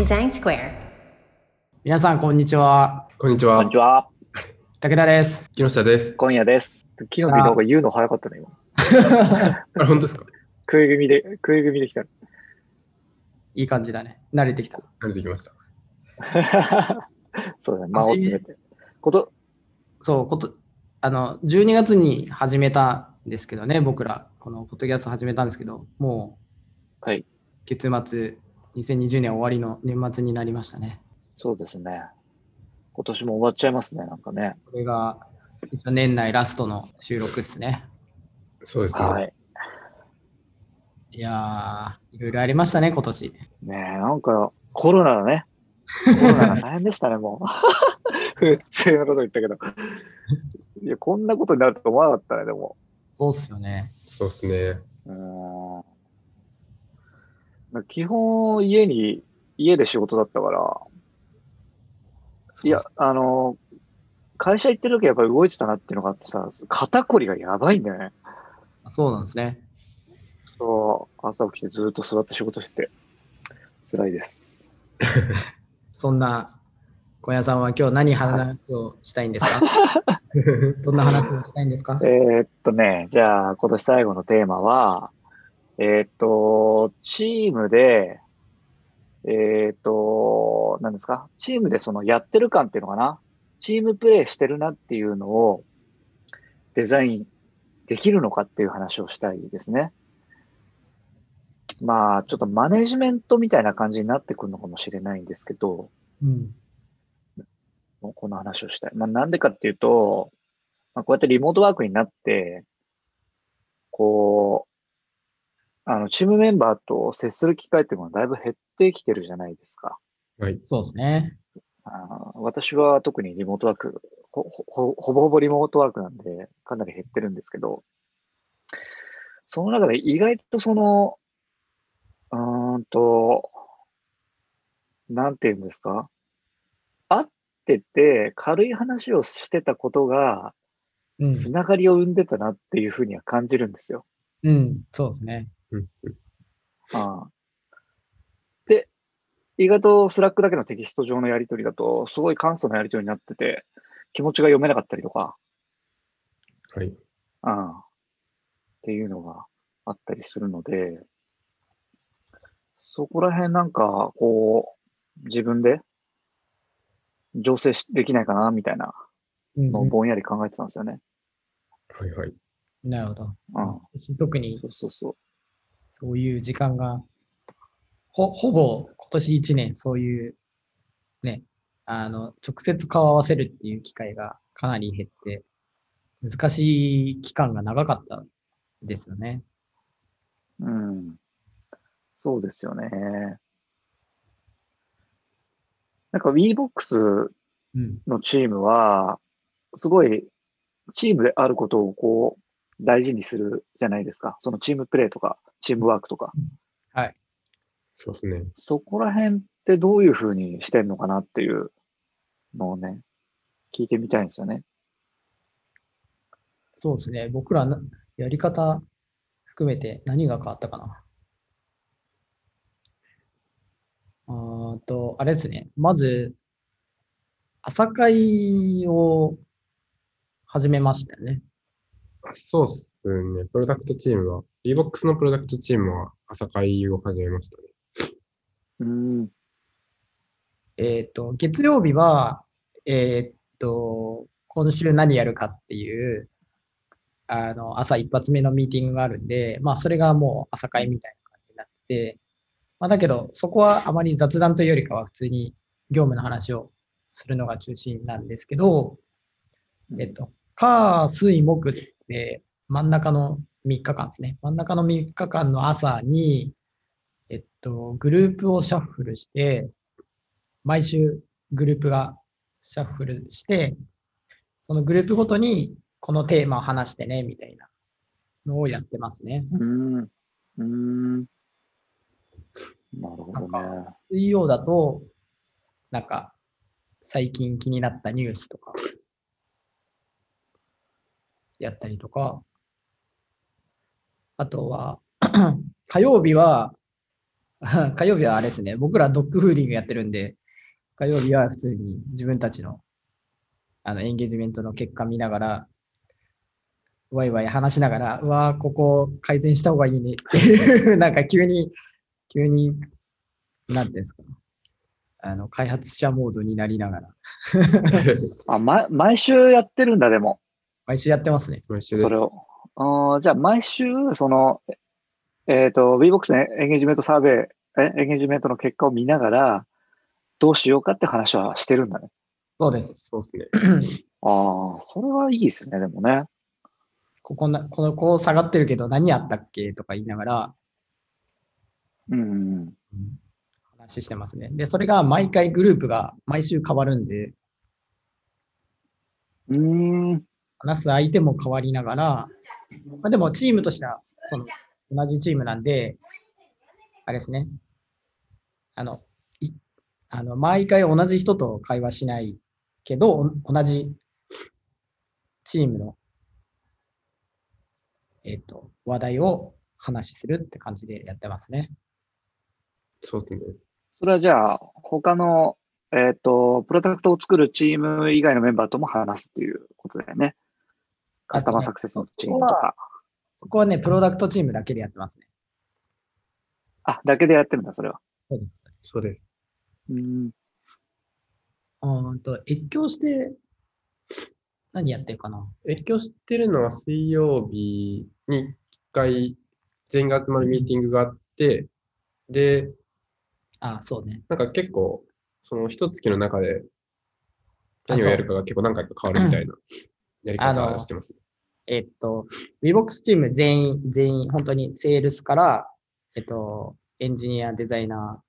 デザインスクエア。皆さん、こんにちは。こんにちは。こんにちは。武田です。木下です。今夜です。昨日よりなんか言うの早かったね、今。あれ、本当ですか？食い組みで、食い組みできた。いい感じだね。慣れてきた。慣れてきました。そうだね、間を詰めて。こと、そう、こと、あの、12月に始めたんですけどね、僕ら、このポッドキャスト始めたんですけど、もう、はい。月末、2020年終わりの年末になりましたね。そうですね。今年も終わっちゃいますね、なんかね。これが、一応年内ラストの収録ですね。そうですね。はい。いやー、いろいろありましたね、今年。ねえ、なんか、コロナだね。コロナが大変でしたね、もう。普通のこと言ったけど。いや、こんなことになると思わなかったね、でも。そうっすよね。そうですね。う基本、家に、家で仕事だったから、いや、あの、会社行ってる時はやっぱり動いてたなっていうのがあってさ、肩こりがやばいんだよね。そうなんですね。そう、朝起きてずっと座って仕事してて、辛いです。そんな小屋さんは今日何話をしたいんですか？どんな話をしたいんですか？えーっとね、じゃあ今年最後のテーマは、えーっと、チームで、えーっと、何ですか？チームでそのやってる感っていうのかな？チームプレイしてるなっていうのをデザインできるのかっていう話をしたいですね。まあ、ちょっとマネジメントみたいな感じになってくるのかもしれないんですけど、うん。この話をしたい。まあ、なんでかっていうと、まあ、こうやってリモートワークになって、こう、あの、チームメンバーと接する機会っていうのはだいぶ減ってきてるじゃないですか。はい。そうですね。あー私は特にリモートワークほ、ほ、ほほぼほぼリモートワークなんで、かなり減ってるんですけど、その中で意外とその、うーんと、なんていうんですか？会ってて軽い話をしてたことが、うん。つながりを生んでたなっていうふうには感じるんですよ。うん。そうですね。うんああで、意外とスラックだけのテキスト上のやり取りだと、すごい簡素なやり取りになってて、気持ちが読めなかったりとか、はい。ああっていうのがあったりするので、そこら辺なんか、こう、自分で醸成しできないかな、みたいなうんのをぼんやり考えてたんですよね。はいはい。なるほど。うん。私特にそうそうそう。そういう時間が、ほ、ほぼ今年1年そういう、ね、あの、直接顔を合わせるっていう機会がかなり減って、難しい期間が長かったんですよね。うん。そうですよね。なんか WeBox うん。のチームは、すごいチームであることをこう大事にするじゃないですか。そのチームプレーとか、チームワークとか。はい。そうですね。そこら辺ってどういうふうにしてんのかなっていうのをね、聞いてみたいんですよね。そうですね。僕らな、やり方含めて何が変わったかな。あーと、あれですね。まず、朝会を始めましたよね。あそうですね。プロダクトチームは、D-BOX のプロダクトチームは朝会を始めましたね。うん。えっと、月曜日は、えっと、今週何やるかっていう、あの、朝一発目のミーティングがあるんで、まあ、それがもう朝会みたいな感じになって、まあ、だけど、そこはあまり雑談というよりかは普通に業務の話をするのが中心なんですけど、えっと、火、水、木って真ん中の3日間ですね。真ん中の3日間の朝に、えっと、グループをシャッフルして、毎週グループがシャッフルして、そのグループごとにこのテーマを話してね、みたいなのをやってますね。うん。うん。なるほどね。水曜だと、なんか、最近気になったニュースとか、やったりとか、あとは、火曜日は、火曜日はあれですね、僕らドッグフーディングやってるんで、火曜日は普通に自分たちのあのエンゲージメントの結果見ながら、ワイワイ話しながら、うわーここ改善した方がいいね。っていう、なんか急に、急に、なんていうんですか、あの開発者モードになりながら、あ、ま、毎週やってるんだ、でも。毎週やってますね。毎週それを。あーじゃあ、毎週、その、えっ、と、VBOX のエンゲージメントサーベイ、えエンゲージメントの結果を見ながら、どうしようかって話はしてるんだね。そうです。そうですね。ああ、それはいいですね、でもね。ここな、この、こう下がってるけど何やったっけとか言いながら、うんうんうん。話してますね。で、それが毎回グループが毎週変わるんで、うーん。話す相手も変わりながら、まあ、でもチームとしてはその同じチームなんで、あれですね。あの、いあの毎回同じ人と会話しないけど、お同じチームの、えっ、と、話題を話しするって感じでやってますね。そうですね。それはじゃあ、他の、えっ、と、プロダクトを作るチーム以外のメンバーとも話すっていうことだよね。カスタマーサクセスのチームとか。そこはね、プロダクトチームだけでやってますね。あ、だけでやってるんだ、それは。そうです。そうです。うん。うんと、越境して、何やってるかな？越境してるのは水曜日に一回全員が集まるミーティングがあって、で、あ、そうね。なんか結構、その一月の中で何をやるかが結構何回か変わるみたいな やりあの方してます？えっと、VBOX チーム全員、全員、本当にセールスから、えっと、エンジニア、デザイナ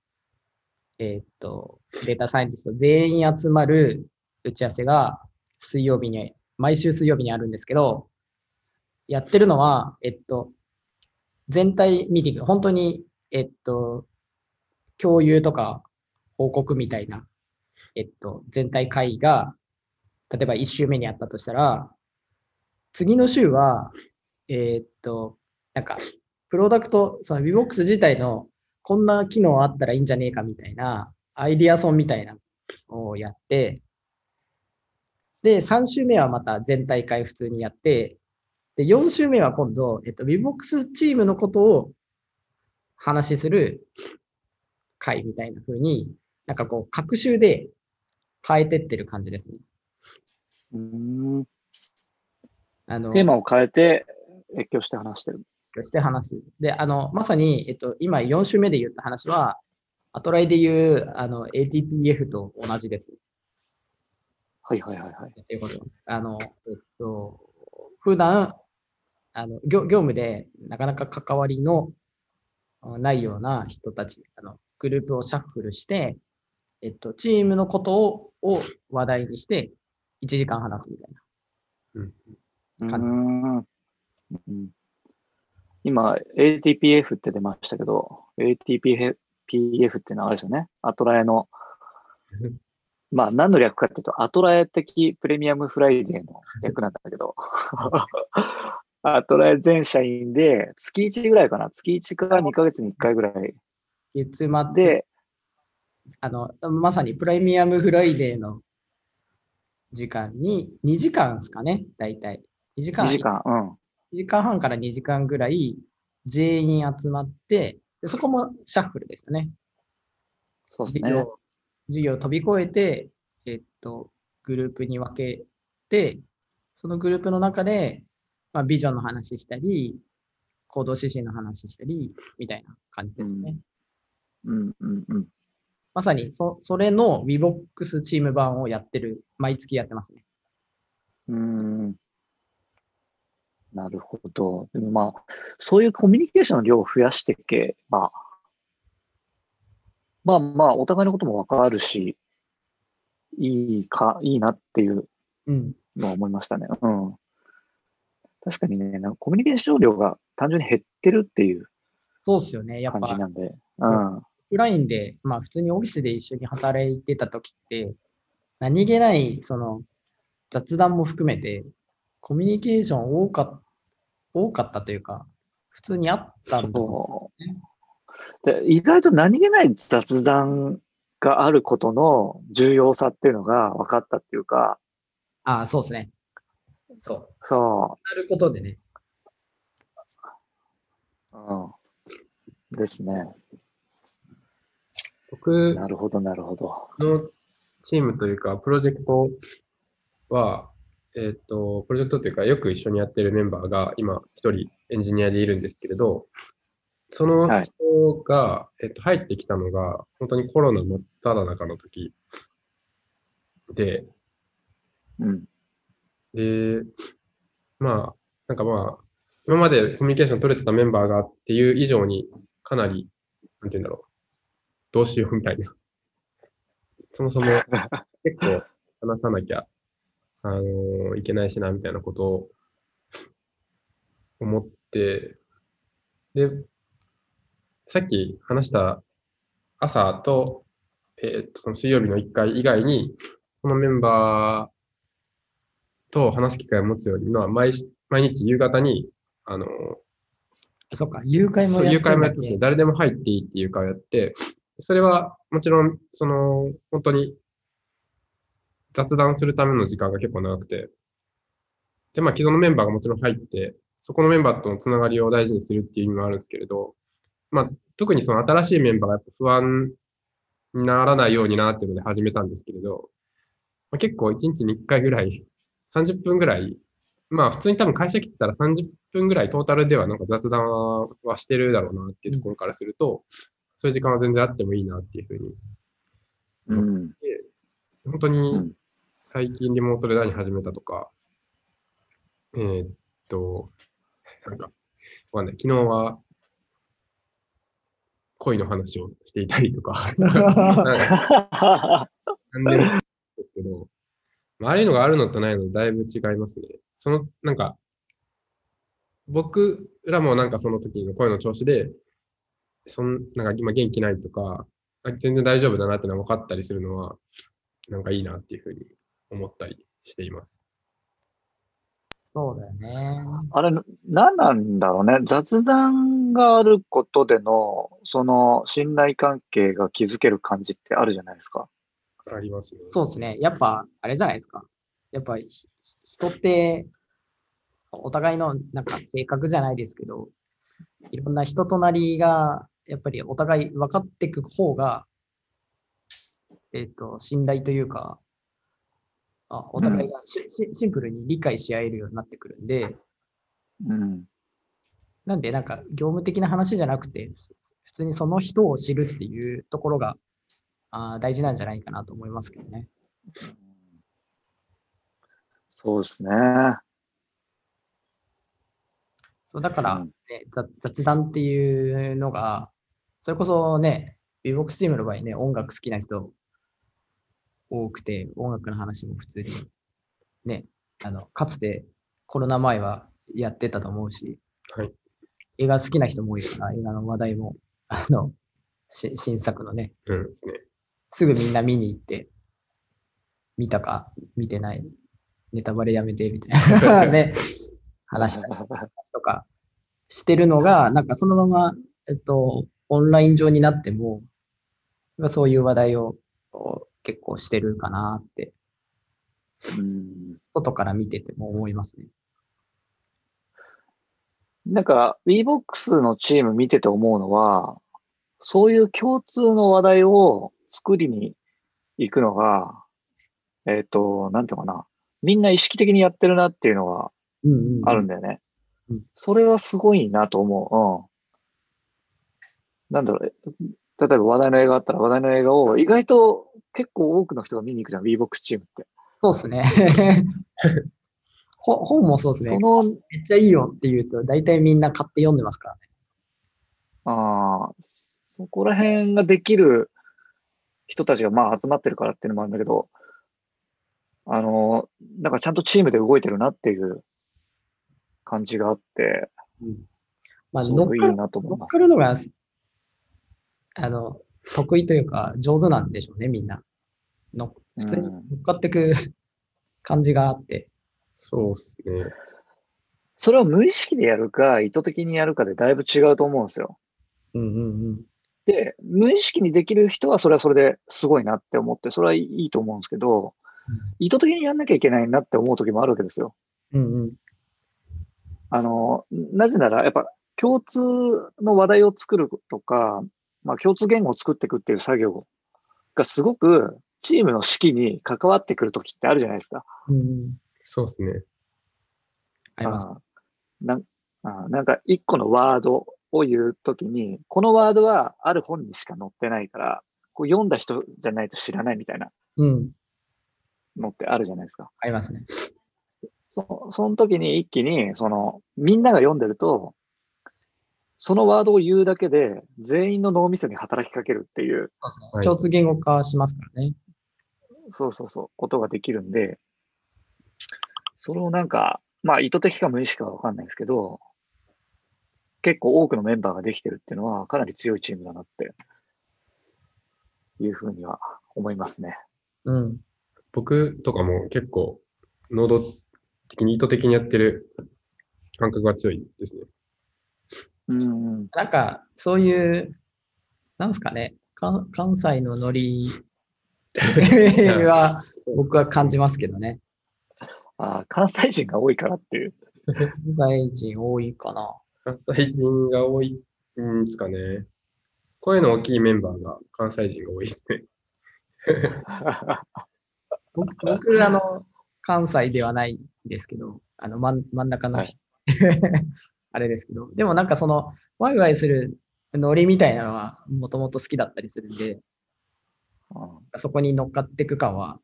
ー、えっと、データサイエンティスト全員集まる打ち合わせが水曜日に、毎週水曜日にあるんですけど、やってるのは、えっと、全体ミーティング、本当に、えっと、共有とか報告みたいな、えっと、全体会議が、例えば1週目にあったとしたら、次の週は、えーっと、なんか、プロダクト、その VBOX 自体のこんな機能あったらいいんじゃねえかみたいな、アイディアソンみたいなのをやって、で、3週目はまた全体会普通にやって、で、4週目は今度、えっと、VBOX チームのことを話しする会みたいな風に、なんかこう、各週で変えてってる感じですね。うんあのテーマを変えて、越境して話してる。して話す。で、あの、まさに、えっと、今4週目で言った話は、アトライで言う、あの、ATPF と同じです。はいはいはいはい。やってることは。あの、えっと、普段、あの、業業務でなかなか関わりのあないような人たち、あの、グループをシャッフルして、えっと、チームのことをを話題にして、1時間話すみたいな。う感じ。んうん。今、ATPF って出ましたけど、ATPF っていうのはあれですよね。アトラエの、まあ何の略かっていうと、アトラエ的プレミアムフライデーの略なんだけど、アトラエ全社員で月1ぐらいかな。月1か2ヶ月に1回ぐらい。月末。で、あの、まさにプレミアムフライデーの時間に、2時間ですかね、大体。2時間、2時間、うん。1時間半から2時間ぐらい全員集まって、でそこもシャッフルですよね。そうですね。授業授業を飛び越えて、えっと、グループに分けて、そのグループの中で、まあ、ビジョンの話したり、行動指針の話したり、みたいな感じですね。うんうんうん。まさにそ、それの VBOX チーム版をやってる、毎月やってますね。うーん。なるほど。でもまあ、そういうコミュニケーションの量を増やしていけば、まあまあ、お互いのこともわかるし、いいか、いいなっていううん。のは思いましたね。うん。確かにね、なんかコミュニケーション量が単純に減ってるっていうそうですよね。やっぱ、感じなんで。うん。オフラインで、まあ普通にオフィスで一緒に働いてた時って、何気ない、その、雑談も含めて、コミュニケーション多か多かったというか、普通にあったんだと思そう。で意外と何気ない雑談があることの重要さっていうのが分かったっていうか、ああ、そうですね。そう。そなることでね。う。うん。ですね。僕なるほど、なるほど。のチームというか、プロジェクトは、えっ、と、プロジェクトというか、よく一緒にやってるメンバーが今、一人エンジニアでいるんですけれど、そのはい人が、えっと、入ってきたのが、本当にコロナ真っ只中の時で、うん。で、まあ、なんかまあ、今までコミュニケーション取れてたメンバーがっていう以上に、かなり、なんて言うんだろう、どうしようみたいな。そもそも 結構話さなきゃ、あのーいけないしな、みたいなことを思って、で、さっき話した朝と、えーっと、その水曜日の1回以外に、そのメンバーと話す機会を持つように、まあ、毎し毎日夕方に、あのーあそっか、誘拐もやって誘拐もやって誰でも入っていいっていう会をやって、それはもちろん、その、本当に雑談するための時間が結構長くて、で、まあ既存のメンバーがもちろん入って、そこのメンバーとのつながりを大事にするっていう意味もあるんですけれど、まあ特にその新しいメンバーがやっぱ不安にならないようになっていうので始めたんですけれど、まあ、結構1日に1回ぐらい、30分ぐらい、まあ普通に多分会社来てたら30分ぐらいトータルではなんか雑談はしてるだろうなっていうところからすると、そういう時間は全然あってもいいなっていうふうに、うん。本当うにん最近リモートで何始めたとか、えーっと、なんか、わかんない。昨日は恋の話をしていたりとか、なんかなんでもですけど、まあ、ああいうのがあるのとないのとだいぶ違いますね。その、なんか、僕らもなんかその時の声の調子で、そん、なんか今元気ないとか、あ全然大丈夫だなってのが分かったりするのは、なんかいいなっていうふうに思ったりしています。そうだよね。あれ、何なんだろうね。雑談があることでの、その信頼関係が築ける感じってあるじゃないですか。ありますね。そうですね。やっぱ、あれじゃないですか。やっぱ、ひ人って、お互いのなんか性格じゃないですけど、いろんな人となりが、やっぱりお互い分かっていく方が、えっ、と、信頼というか、あお互いがシ,シ、シンプルに理解し合えるようになってくるんで、うん。なんでなんか業務的な話じゃなくて、す普通にその人を知るっていうところがあー大事なんじゃないかなと思いますけどね。そうですね。そう、だから、うんね雑雑談っていうのが、それこそね、VBOX チームの場合ね、音楽好きな人多くて、音楽の話も普通に、ね、あの、かつてコロナ前はやってたと思うし、はい。映画好きな人も多いから、映画の話題も、あの、し新作のね、うん。すぐみんな見に行って、見たか、見てない、ネタバレやめて、みたいな。ね、話したりとかしてるのが、なんかそのまま、えっと、オンライン上になっても、まあそういう話題を結構してるかなって、うん外から見てても思いますね。なんか、WeBox のチーム見てて思うのは、そういう共通の話題を作りに行くのが、えっ、と、なんていうのかな。みんな意識的にやってるなっていうのがうんうんうんあるんだよね。うんそれはすごいなと思う。うん。なんだろう。え例えば話題の映画あったら話題の映画を意外と結構多くの人が見に行くじゃん、WeBox チームって。そうですね。ほ本もそうですねそ。の、めっちゃいいよって言うと、大体みんな買って読んでますからね。ああ、そこら辺ができる人たちがまあ集まってるからっていうのもあるんだけど、あの、なんかちゃんとチームで動いてるなっていう感じがあって、まあ、すごくいい乗っかるなと思います。乗っかるのが、あの、得意というか、上手なんでしょうね、みんな。の普通に乗っかってく感じがあって。そうですね。それを無意識でやるか、意図的にやるかでだいぶ違うと思うんですよ。うんうんうん。で、無意識にできる人はそれはそれですごいなって思って、それはいいと思うんですけど、意図的にやんなきゃいけないなって思う時もあるわけですよ。うんうん。あの、なぜなら、やっぱ共通の話題を作るとか、まあ共通言語を作っていくっていう作業がすごくチームの士気に関わってくる時ってあるじゃないですか。うんうん。そうですね。あります。ななんか一個のワードを言うときに、このワードはある本にしか載ってないから、こう読んだ人じゃないと知らないみたいなうん。のってあるじゃないですか。ありますね。そその時に一気に、その、みんなが読んでると、そのワードを言うだけで、全員の脳みそに働きかけるっていう、共通言語化しますからね。そうそうそう、ことができるんで、それをなんか、まあ意図的か無意識かはわかんないですけど、結構多くのメンバーができてるっていうのは、かなり強いチームだなって、いうふうには思いますね。うん。僕とかも結構、能動的に意図的にやってる感覚が強いですね。うん。なんか、そういう、なんですかね、か関西のノリは 僕は感じますけどね。あー関西人が多いからっていう。関西人多いかな。関西人が多いんですかね。声の大きいメンバーが関西人が多いですね。僕、僕あの、関西ではないんですけど、あの、真ん真ん中の人、あれですけど、でもなんかその、ワイワイするノリみたいなのは、もともと好きだったりするんで、うんそこに乗っかっていく感は、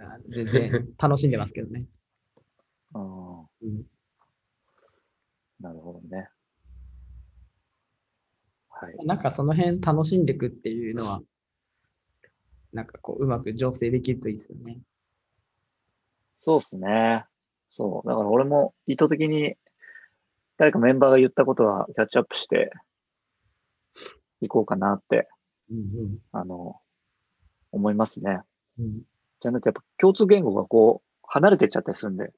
あ全然 楽しんでますけどね。うんうんなるほどね。はい。なんかその辺楽しんでいくっていうのは、なんかこう、うまく調整できるといいですよね。そうですね。そう。だから俺も意図的に誰かメンバーが言ったことはキャッチアップしていこうかなって、うんあの、思いますね。うん。うん。じゃなくてやっぱ共通言語がこう、離れてっちゃったりするんで、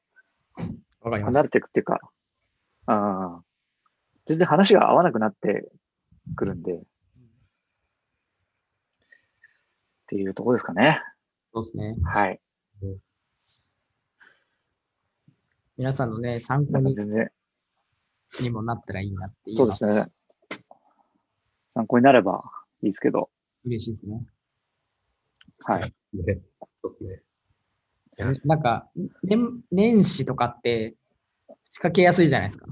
わかります離。れていくっていうか、ああ、全然話が合わなくなってくるんで、っていうところですかね。そうですね。はい。皆さんのね、参考に全然、にもなったらいいなっていうそうですね。参考になればいいですけど、嬉しいですね。はい。ね そうですね。いやなんか、年年始とかって仕掛けやすいじゃないですか。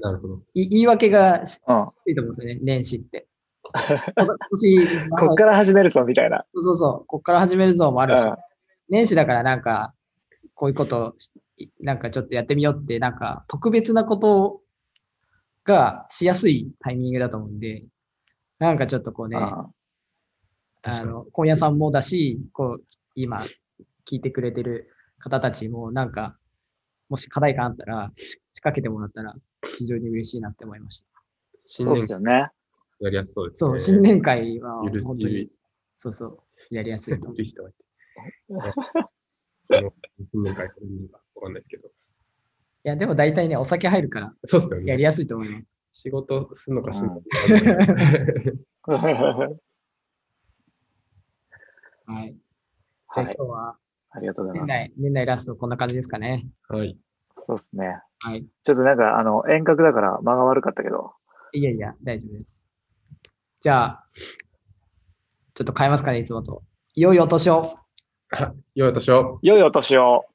なるほど。い言い訳がしうん。やすいと思うんですよね、年始って。今年、こっから始めるぞ、みたいな。そうそうそう、こっから始めるぞもあるし、うん年始だからなんか、こういうことし、なんかちょっとやってみようって、なんか特別なことがしやすいタイミングだと思うんで、なんかちょっとこうね、ああの、今夜さんもだし、こう、今、聞いてくれてる方たちも、なんか、もし課題感あったら、し仕掛けてもらったら、非常に嬉しいなって思いました。そうですよね。やりやすそうですね。そう、新年会は本当にそうそう、やりやすいと思う。新年会わかんないですけど。いや、でも大体ね、お酒入るから、そうですよね。やりやすいと思います。仕事するのかしないのか。はい。じゃあはい今。日は、ありがとうございます。年内、年内ラストこんな感じですかね。はい。そうですね。はい。ちょっとなんか、あの、遠隔だから間が悪かったけど、いやいや、大丈夫です。じゃあ、ちょっと変えますかね、いつもと。良いお年を。あ、良いお年を。良いお年を。